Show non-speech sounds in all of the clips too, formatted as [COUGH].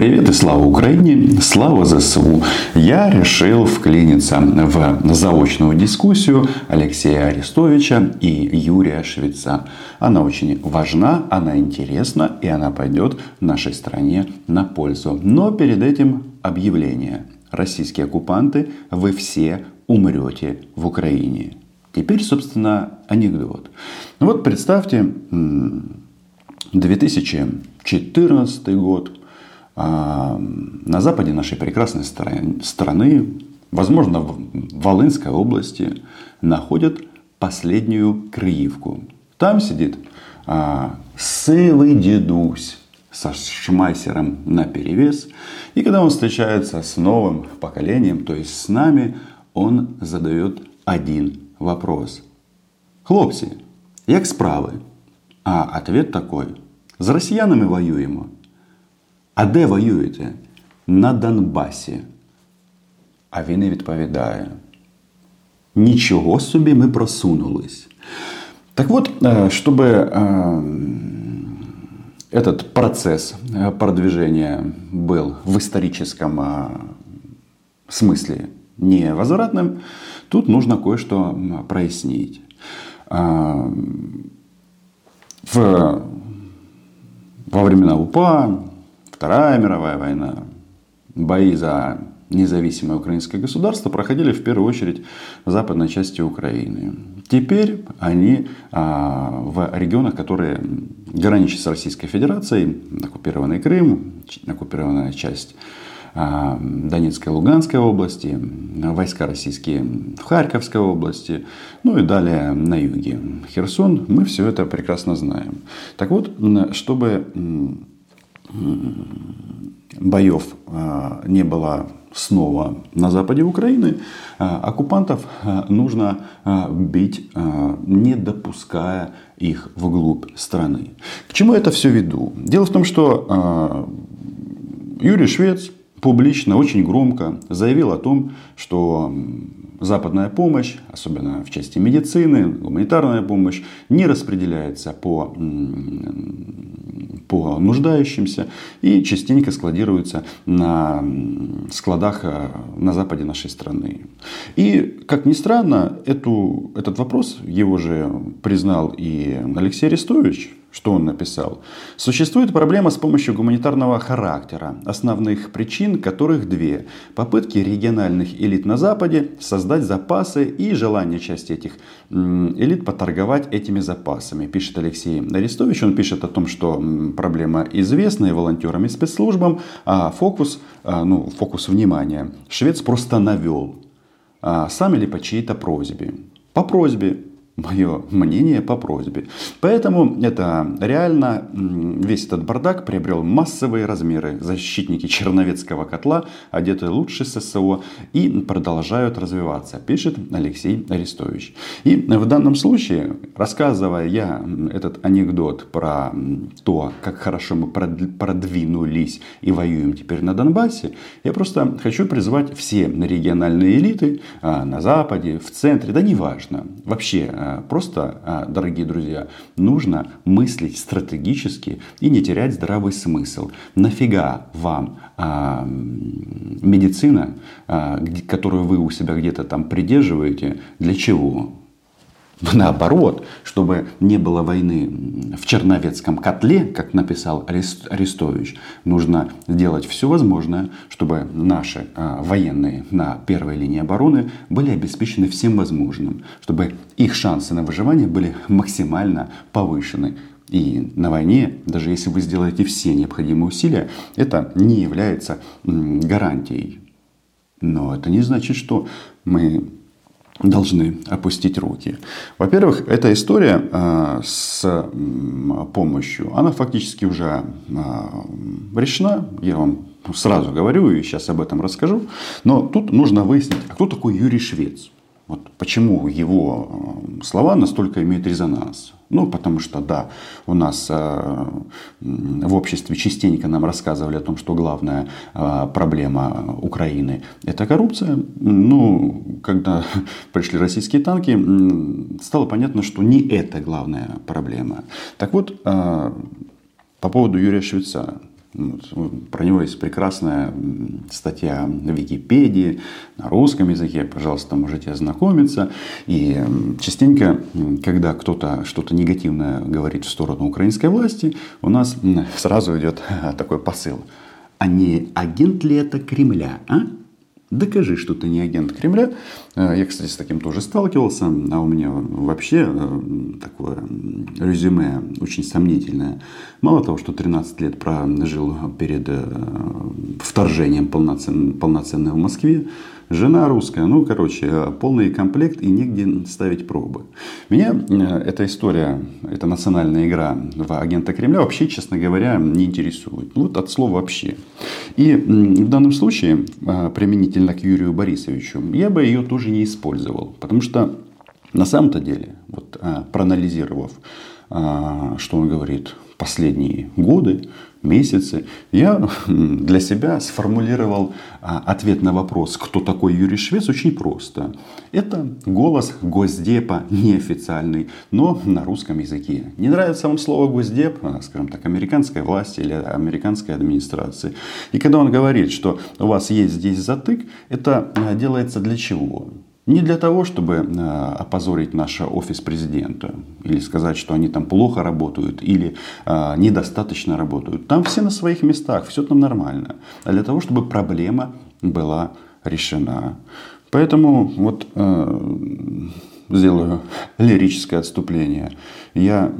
Привет и слава Украине, слава ЗСУ. Я решил вклиниться в заочную дискуссию Алексея Арестовича и Юрия Швеца. Она очень важна, она интересна и она пойдет нашей стране на пользу. Но перед этим объявление. Российские оккупанты, вы все умрете в Украине. Теперь, собственно, анекдот. Вот представьте, 2014 год, на западе нашей прекрасной страны, возможно, в Волынской области, находят последнюю Крыевку. Там сидит а, сылый дедусь со шмайсером на перевес. И когда он встречается с новым поколением, то есть с нами, он задает один вопрос. Хлопці, як справи? А ответ такой. З росіянами воюємо. А де воюєте? На Донбасі. А він і відповідає: Нічого собі ми просунулись. Так вот, чтобы этот процесс продвижения был в историческом смысле невозвратным, тут нужно кое-что прояснить. В, во времена УПА Вторая мировая война, бои за независимое украинское государство проходили в первую очередь в западной части Украины. Теперь они а, в регионах, которые граничат с Российской Федерацией, оккупированный Крым, оккупированная часть а, Донецкой и Луганской области, войска российские в Харьковской области, ну и далее на юге Херсон, мы все это прекрасно знаем. Так вот, чтобы боев а, не было снова на западе Украины, а, оккупантов а, нужно бить, не допуская их вглубь страны. К чему это все веду? Дело в том, что Юрий Швец публично, очень громко заявил о том, что западная помощь, особенно в части медицины, гуманитарная помощь, не распределяется по, по нуждающимся и частенько складируется на складах э, на западе нашей страны. И, как ни странно, эту, этот вопрос его же признал и Алексей Арестович, что он написал? Существует проблема с помощью гуманитарного характера, основных причин которых две. Попытки региональных элит на Западе создать запасы и желание части этих элит поторговать этими запасами, пишет Алексей Арестович. Он пишет о том, что проблема известна и волонтерам, и спецслужбам, а фокус, а, ну, фокус внимания швец просто навел. А сам или по чьей-то просьбе. По просьбе мое мнение по просьбе. Поэтому это реально весь этот бардак приобрел массовые размеры. Защитники Черновецкого котла, одетые лучше ССО и продолжают развиваться, пишет Алексей Арестович. И в данном случае, рассказывая я этот анекдот про то, как хорошо мы продвинулись и воюем теперь на Донбассе, я просто хочу призвать все региональные элиты а, на Западе, в центре, да неважно, вообще Просто, а, дорогие друзья, нужно мыслить стратегически и не терять здравый смысл. Нафига вам а, медицина, которую вы у себя где-то там придерживаете, для чего? Наоборот, чтобы не было войны в Черновецком котле, как написал Арестович, нужно сделать все возможное, чтобы наши а, военные на первой линии обороны были обеспечены всем возможным, чтобы их шансы на выживание были максимально повышены. И на войне, даже если вы сделаете все необходимые усилия, это не является гарантией. Но это не значит, что мы должны опустить руки. Во-первых, эта история э, с помощью, она фактически уже э, решена. Я вам сразу говорю и сейчас об этом расскажу. Но тут нужно выяснить, а кто такой Юрий Швец. Вот почему его э, слова настолько имеют резонанс. Ну, потому что, да, у нас э, в обществе частенько нам рассказывали о том, что главная э, проблема Украины – это коррупция. Ну, когда [LAUGHS] пришли российские танки, стало понятно, что не это главная проблема. Так вот, э, по поводу Юрия Швеца. Вот, про него есть прекрасная статья в Википедии на русском языке. Пожалуйста, можете ознакомиться. И частенько, когда кто-то что-то негативное говорит в сторону украинской власти, у нас сразу идет [LAUGHS] такой посыл. А не агент ли это Кремля? А? Докажи, что ты не агент Кремля. Э, я, кстати, с таким тоже сталкивался. А у меня вообще э, такое резюме очень сомнительное. Мало того, что 13 лет прожил перед э, вторжением полноценным, полноценным в Москве, Жена русская, ну, короче, полный комплект и негде ставить пробы. Меня э, эта история, эта национальная игра в агента Кремля вообще, честно говоря, не интересует. Ну, вот от слова вообще. И в данном случае, э, применительно к Юрию Борисовичу, я бы ее тоже не использовал. Потому что на самом-то деле, вот, э, проанализировав, что он говорит последние годы, месяцы, я для себя сформулировал а, ответ на вопрос, кто такой Юрий Швец, очень просто. Это голос Госдепа, неофициальный, но на русском языке. Не нравится вам слово Госдеп, а, скажем так, американской власти или американской администрации. И когда он говорит, что у вас есть здесь затык, это а, делается для чего? Не для того, чтобы э, опозорить наш офис президента или сказать, что они там плохо работают или э, недостаточно работают. Там все на своих местах, все там нормально. А для того, чтобы проблема была решена. Поэтому вот э, сделаю лирическое отступление. Я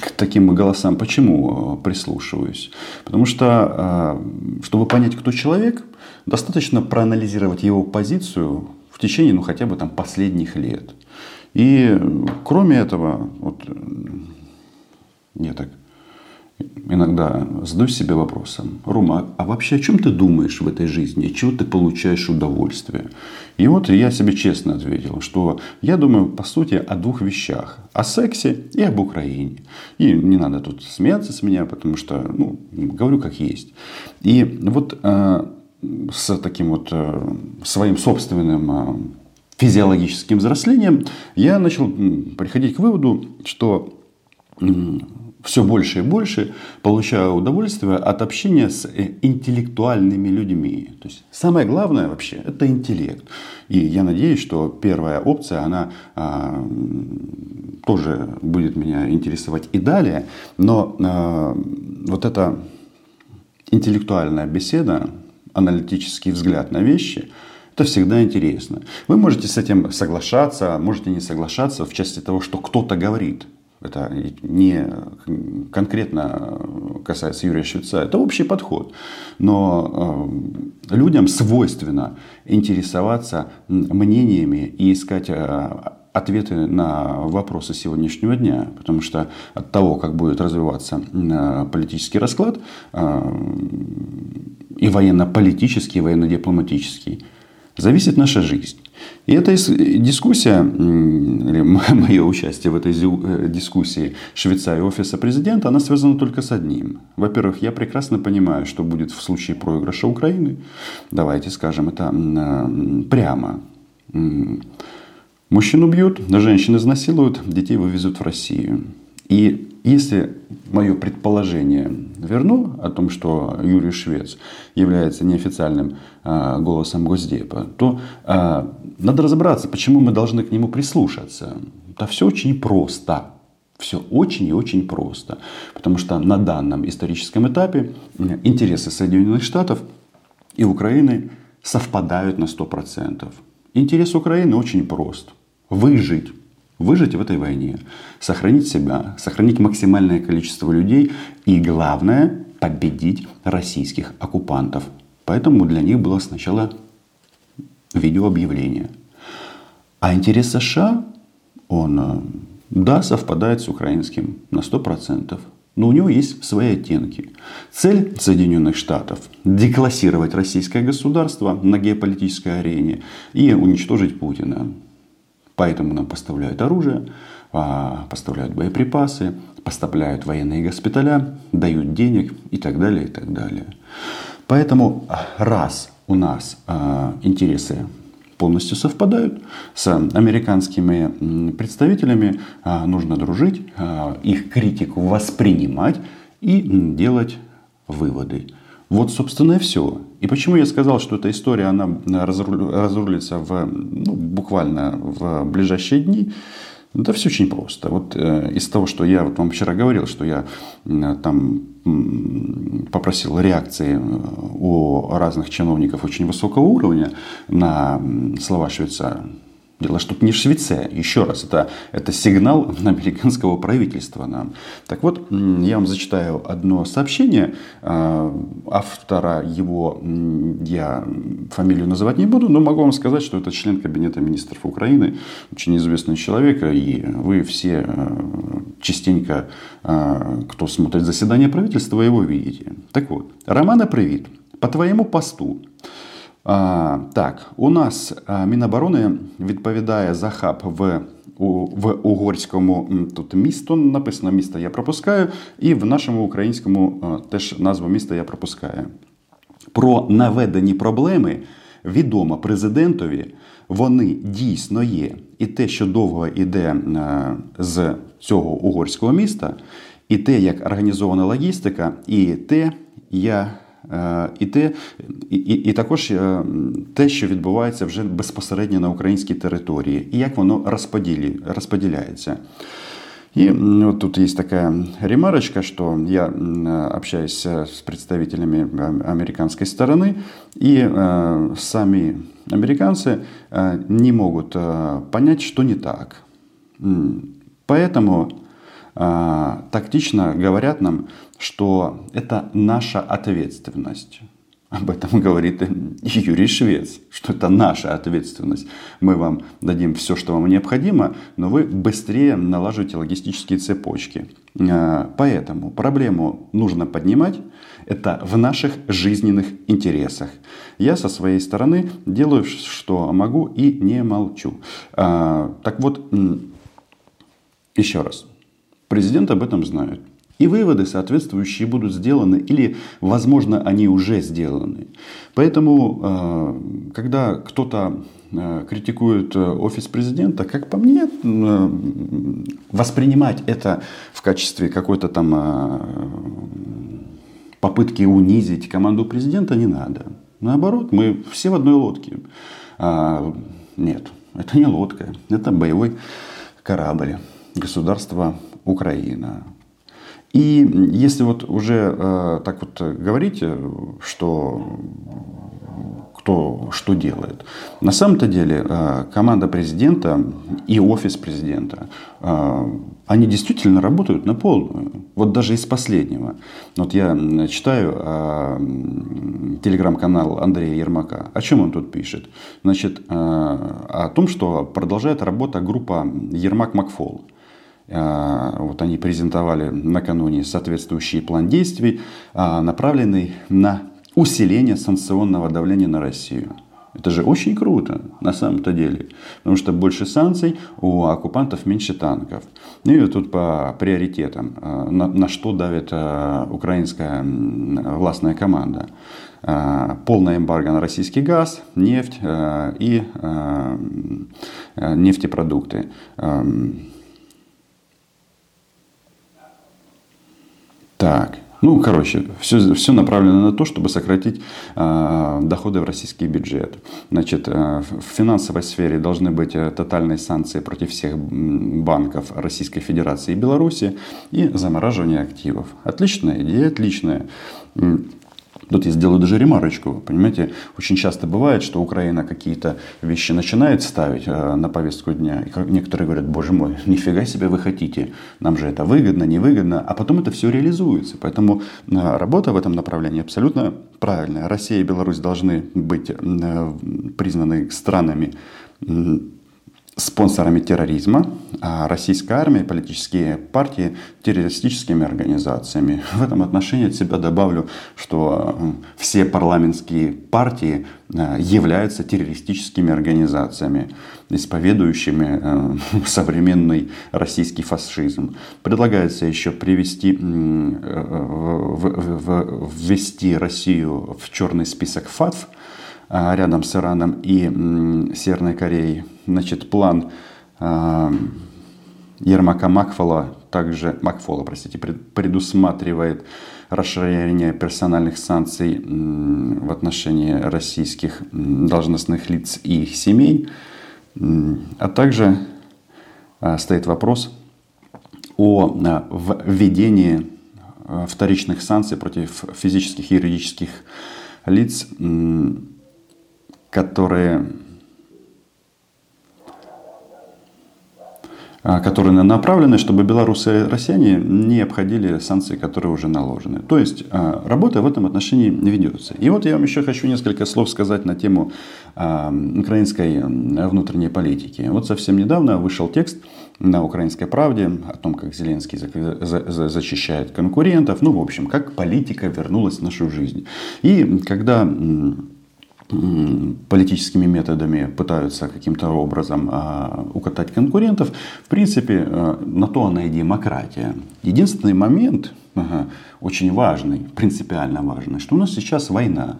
к таким голосам почему прислушиваюсь? Потому что, чтобы понять, кто человек, достаточно проанализировать его позицию в течение, ну, хотя бы там последних лет. И кроме этого, вот, я так иногда задаю себе вопросом, Рома, а вообще о чем ты думаешь в этой жизни? От чего ты получаешь удовольствие? И вот я себе честно ответил, что я думаю, по сути, о двух вещах. О сексе и об Украине. И не надо тут смеяться с меня, потому что, ну, говорю как есть. И вот э, с таким вот э, своим собственным э, физиологическим взрослением, я начал приходить к выводу, что все больше и больше получаю удовольствие от общения с э, интеллектуальными людьми. То есть самое главное вообще это интеллект. И я надеюсь, что первая опция, она а, тоже будет меня интересовать и далее. Но а, вот эта интеллектуальная беседа, аналитический взгляд на вещи, это всегда интересно. Вы можете с этим соглашаться, можете не соглашаться в части того, что кто-то говорит. Это не конкретно касается Юрия Швеца, это общий подход. Но э, людям свойственно интересоваться мнениями и искать э, ответы на вопросы сегодняшнего дня. Потому что от того, как будет развиваться э, политический расклад, и военно-политический, и военно-дипломатический, зависит наша жизнь. И эта дискуссия, или [LAUGHS] мое участие в этой э, дискуссии Швейцарии офиса президента, она связана только с одним. Во-первых, я прекрасно понимаю, что будет в случае проигрыша Украины. Давайте скажем это прямо. Мужчин убьют, женщин изнасилуют, детей вывезут в Россию. И если мое предположение верну о том, что Юрий Швец является неофициальным э, голосом Госдепа, то э, надо разобраться, почему мы должны к нему прислушаться. Да все очень просто. Все очень и очень просто. Потому что на данном историческом этапе интересы Соединенных Штатов и Украины совпадают на 100%. Интерес Украины очень прост. Выжить выжить в этой войне, сохранить себя, сохранить максимальное количество людей и, главное, победить российских оккупантов. Поэтому для них было сначала видеообъявление. А интерес США, он, э, да, совпадает с украинским на 100%. Но у него есть свои оттенки. Цель Соединенных Штатов – деклассировать российское государство на геополитической арене и уничтожить Путина. Поэтому нам поставляют оружие, а, поставляют боеприпасы, поставляют военные госпиталя, дают денег и так далее, и так далее. Поэтому раз у нас а, интересы полностью совпадают с американскими представителями, а, нужно дружить, их критику воспринимать и делать выводы. Вот, собственно, и все. И почему я сказал, что эта история, она разрулится в, ну, буквально в ближайшие дни, да все очень просто. Вот э, из того, что я вот вам вчера говорил, что я э, там э, попросил реакции э, у разных чиновников очень высокого уровня на слова Швейцара, Дело, что не в Швеция. Еще раз, это, это сигнал [LAUGHS] американского правительства нам. Так вот, я вам зачитаю одно сообщение. А, автора его я фамилию называть не буду, но могу вам сказать, что это член Кабинета министров Украины, очень известный человек, и вы все э, частенько, э, кто смотрит заседание правительства, его видите. Так вот, Романа Привит, по твоему посту Так, у нас Міноборони відповідає за хаб в в угорському тут місто написано місто я пропускаю, і в нашому українському теж назву міста я пропускаю. Про наведені проблеми відомо президентові, вони дійсно є. І те, що довго йде з цього угорського міста, і те, як організована логістика, і те, я і те, і, і також е, те, що відбувається вже безпосередньо на українській території, і як воно розподілі, розподіляється. И вот тут есть такая ремарочка, что я общаюсь с представителями американской стороны, и э, сами американцы э, не могут э, понять, что не так. Поэтому а, тактично говорят нам, что это наша ответственность. Об этом [LAUGHS] говорит Юрий Швец, что это наша ответственность. Мы вам дадим все, что вам необходимо, но вы быстрее налаживаете логистические цепочки. А, поэтому проблему нужно поднимать. Это в наших жизненных интересах. Я со своей стороны делаю, что могу и не молчу. А, так вот, еще раз. Президент об этом знает. И выводы соответствующие будут сделаны или, возможно, они уже сделаны. Поэтому, э, когда кто-то э, критикует э, офис президента, как по мне, воспринимать это в качестве какой-то там попытки унизить команду президента не надо. Наоборот, мы все в одной лодке. А, нет, это не лодка, это боевой корабль государства Украина. И если вот уже э, так вот говорить, э, что кто что делает. На самом-то деле э, команда президента и офис президента, э, они действительно работают на полную. Вот даже из последнего. Вот я читаю э, телеграм-канал Андрея Ермака. О чем он тут пишет? Значит, о том, что продолжает работа группа Ермак-Макфол. А, вот они презентовали накануне соответствующий план действий, а, направленный на усиление санкционного давления на Россию. Это же очень круто на самом-то деле. Потому что больше санкций, у оккупантов меньше танков. Ну и тут по приоритетам, а, на, на что давит украинская властная команда. Полная эмбарго на российский газ, нефть и нефтепродукты. Так, ну, короче, все, все направлено на то, чтобы сократить э, доходы в российский бюджет. Значит, э, в финансовой сфере должны быть э, тотальные санкции против всех банков Российской Федерации и Беларуси и замораживание активов. Отличная идея, отличная. Тут я сделаю даже ремарочку. Понимаете, очень часто бывает, что Украина какие-то вещи начинает ставить э, на повестку дня. И некоторые говорят, боже мой, [LAUGHS] нифига себе вы хотите. Нам же это выгодно, невыгодно. А потом это все реализуется. Поэтому э, работа в этом направлении абсолютно правильная. Россия и Беларусь должны быть э, признаны странами спонсорами терроризма, а российская армия политические партии террористическими организациями. В этом отношении от себя добавлю, что все парламентские партии э, являются террористическими организациями, исповедующими э, [LAUGHS] современный российский фашизм. Предлагается еще привести, э, ввести Россию в черный список ФАТФ, рядом с Ираном и Северной Кореей. Значит, план а, Ермака Макфола, также Макфола, простите, предусматривает расширение персональных санкций в отношении российских должностных лиц и их семей. А также а, стоит вопрос о а, введении а, вторичных санкций против физических и юридических лиц, которые А, которые направлены, чтобы белорусы и россияне не обходили санкции, которые уже наложены. То есть а, работа в этом отношении ведется. И вот я вам еще хочу несколько слов сказать на тему а, украинской внутренней политики. Вот совсем недавно вышел текст на «Украинской правде» о том, как Зеленский защищает конкурентов. Ну, в общем, как политика вернулась в нашу жизнь. И когда политическими методами пытаются каким-то образом а, укатать конкурентов. В принципе, а, на то она и демократия. Единственный момент, очень важный, принципиально важный, что у нас сейчас война.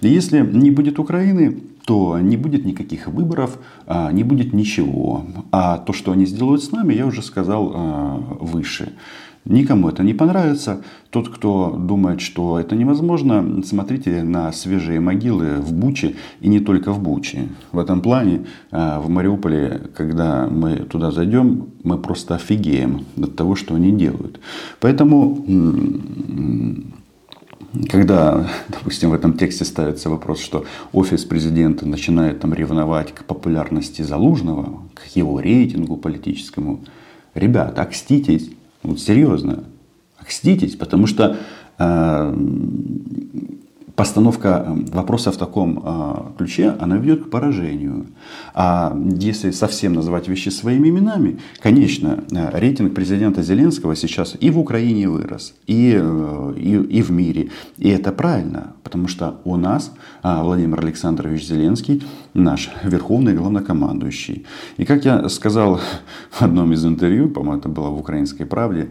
И если не будет Украины, то не будет никаких выборов, а, не будет ничего. А то, что они сделают с нами, я уже сказал выше. Никому это не понравится. Тот, кто думает, что это невозможно, смотрите на свежие могилы в Буче и не только в Буче. В этом плане а, в Мариуполе, когда мы туда зайдем, мы просто офигеем от того, что они делают. Поэтому когда, допустим, в этом тексте ставится вопрос, что офис президента начинает там ревновать к популярности Залужного, к его рейтингу политическому, ребята, окститесь. Вот серьезно. Окститесь, потому что э, постановка вопроса в таком э, ключе, она ведет к поражению. А если совсем называть вещи своими именами, конечно, э, рейтинг президента Зеленского сейчас и в Украине вырос, и, э, и, и в мире. И это правильно, потому что у нас э, Владимир Александрович Зеленский наш верховный главнокомандующий. И как я сказал в одном из интервью, по-моему, это было в «Украинской правде»,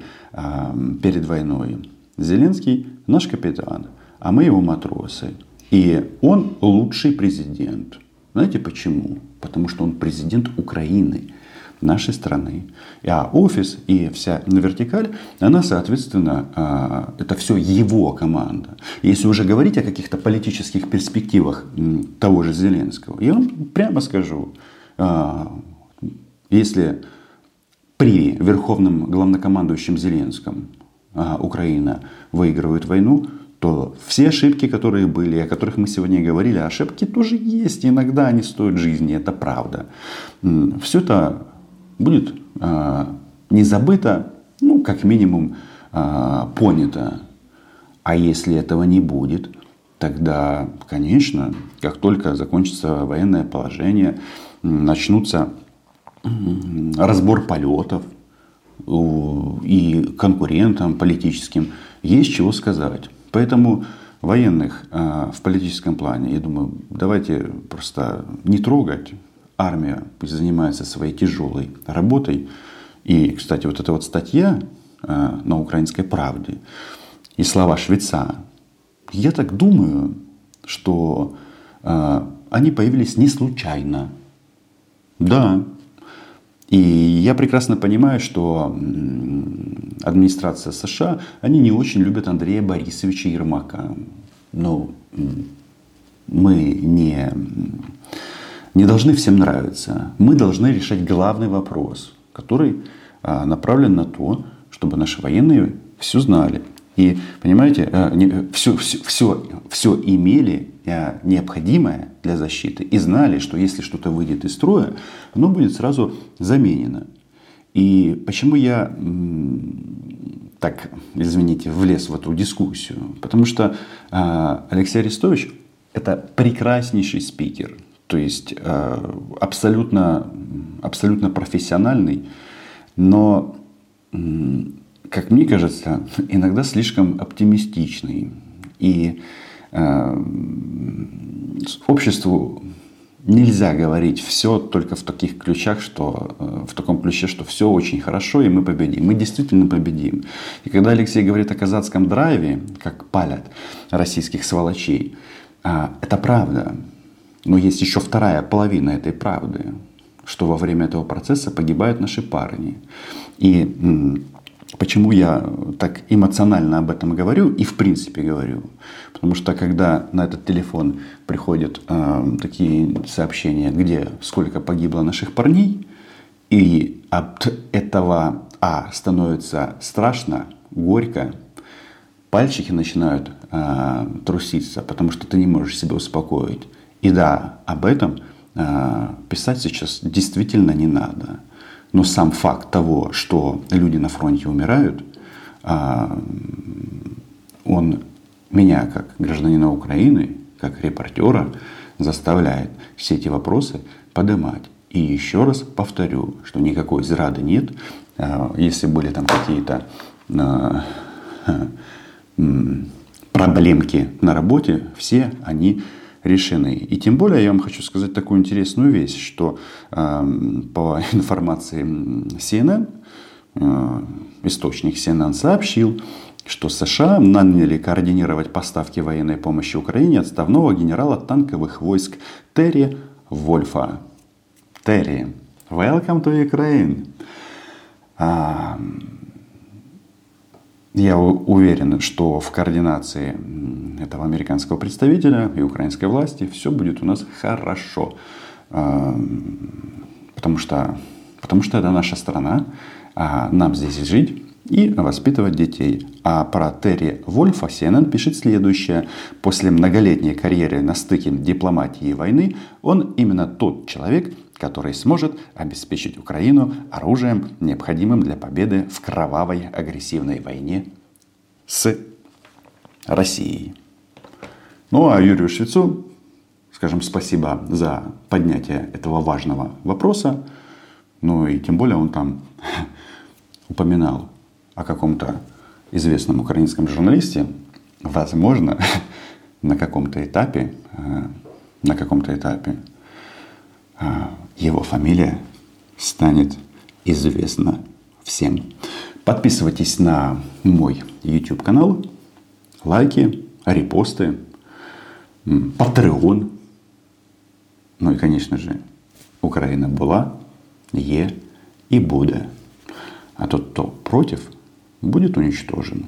перед войной, Зеленский наш капитан, а мы его матросы. И он лучший президент. Знаете почему? Потому что он президент Украины, нашей страны. А офис и вся вертикаль, она, соответственно, а, это все его команда. Если уже говорить о каких-то политических перспективах того же Зеленского, я вам прямо скажу, а, если при верховном главнокомандующем Зеленском а, Украина выигрывает войну, то все ошибки, которые были, о которых мы сегодня говорили, ошибки тоже есть. Иногда они стоят жизни, это правда. Все это будет э, не забыто, ну, как минимум, э, понято. А если этого не будет, тогда, конечно, как только закончится военное положение, начнутся разбор полетов и конкурентам политическим, есть чего сказать. Поэтому военных э, в политическом плане, я думаю, давайте просто не трогать, армия пусть занимается своей тяжелой работой. И, кстати, вот эта вот статья э, на «Украинской правде» и слова Швеца, я так думаю, что э, они появились не случайно. Да. И я прекрасно понимаю, что администрация США, они не очень любят Андрея Борисовича Ермака. Но мы не не должны всем нравиться. Мы должны решать главный вопрос, который а, направлен на то, чтобы наши военные все знали. И, понимаете, все, все, все, все имели а, необходимое для защиты и знали, что если что-то выйдет из строя, оно будет сразу заменено. И почему я так, извините, влез в эту дискуссию? Потому что а, Алексей Арестович – это прекраснейший спикер. То есть э, абсолютно, абсолютно профессиональный, но, как мне кажется, иногда слишком оптимистичный. И э, обществу нельзя говорить все только в таких ключах, что э, в таком ключе, что все очень хорошо и мы победим. Мы действительно победим. И когда Алексей говорит о казацком драйве, как палят российских сволочей, это правда. Но есть еще вторая половина этой правды, что во время этого процесса погибают наши парни. И Почему я так эмоционально об этом говорю и в принципе говорю? Потому что когда на этот телефон приходят э, такие сообщения, где сколько погибло наших парней, и от этого а становится страшно, горько, пальчики начинают э, труситься, потому что ты не можешь себя успокоить. И да, об этом э, писать сейчас действительно не надо. Но сам факт того, что люди на фронте умирают, э, он меня, как гражданина Украины, как репортера, заставляет все эти вопросы поднимать. И еще раз повторю, что никакой зрады нет. А, если были там какие-то а, [LAUGHS] проблемки на работе, все они решены. И тем более я вам хочу сказать такую интересную вещь, что а, по [LAUGHS] информации CNN, источник CNN сообщил, что США наняли координировать поставки военной помощи Украине отставного генерала танковых войск Терри Вольфа. Терри, welcome to Ukraine. Я уверен, что в координации этого американского представителя и украинской власти все будет у нас хорошо. А, потому что, потому что это наша страна, а нам здесь жить и воспитывать детей. А про Терри Вольфа CNN пишет следующее. После многолетней карьеры на стыке дипломатии и войны он именно тот человек, который сможет обеспечить Украину оружием, необходимым для победы в кровавой агрессивной войне с Россией. Ну а Юрию Швецу, скажем, спасибо за поднятие этого важного вопроса. Ну и тем более он там [LAUGHS] упоминал о каком-то известном украинском журналисте, возможно, [LAUGHS] на каком-то этапе, э, на каком-то этапе э, его фамилия станет известна всем. Подписывайтесь на мой YouTube канал, лайки, репосты, Patreon. Ну и, конечно же, Украина была, е и будет. А тот, кто против, будет уничтожен.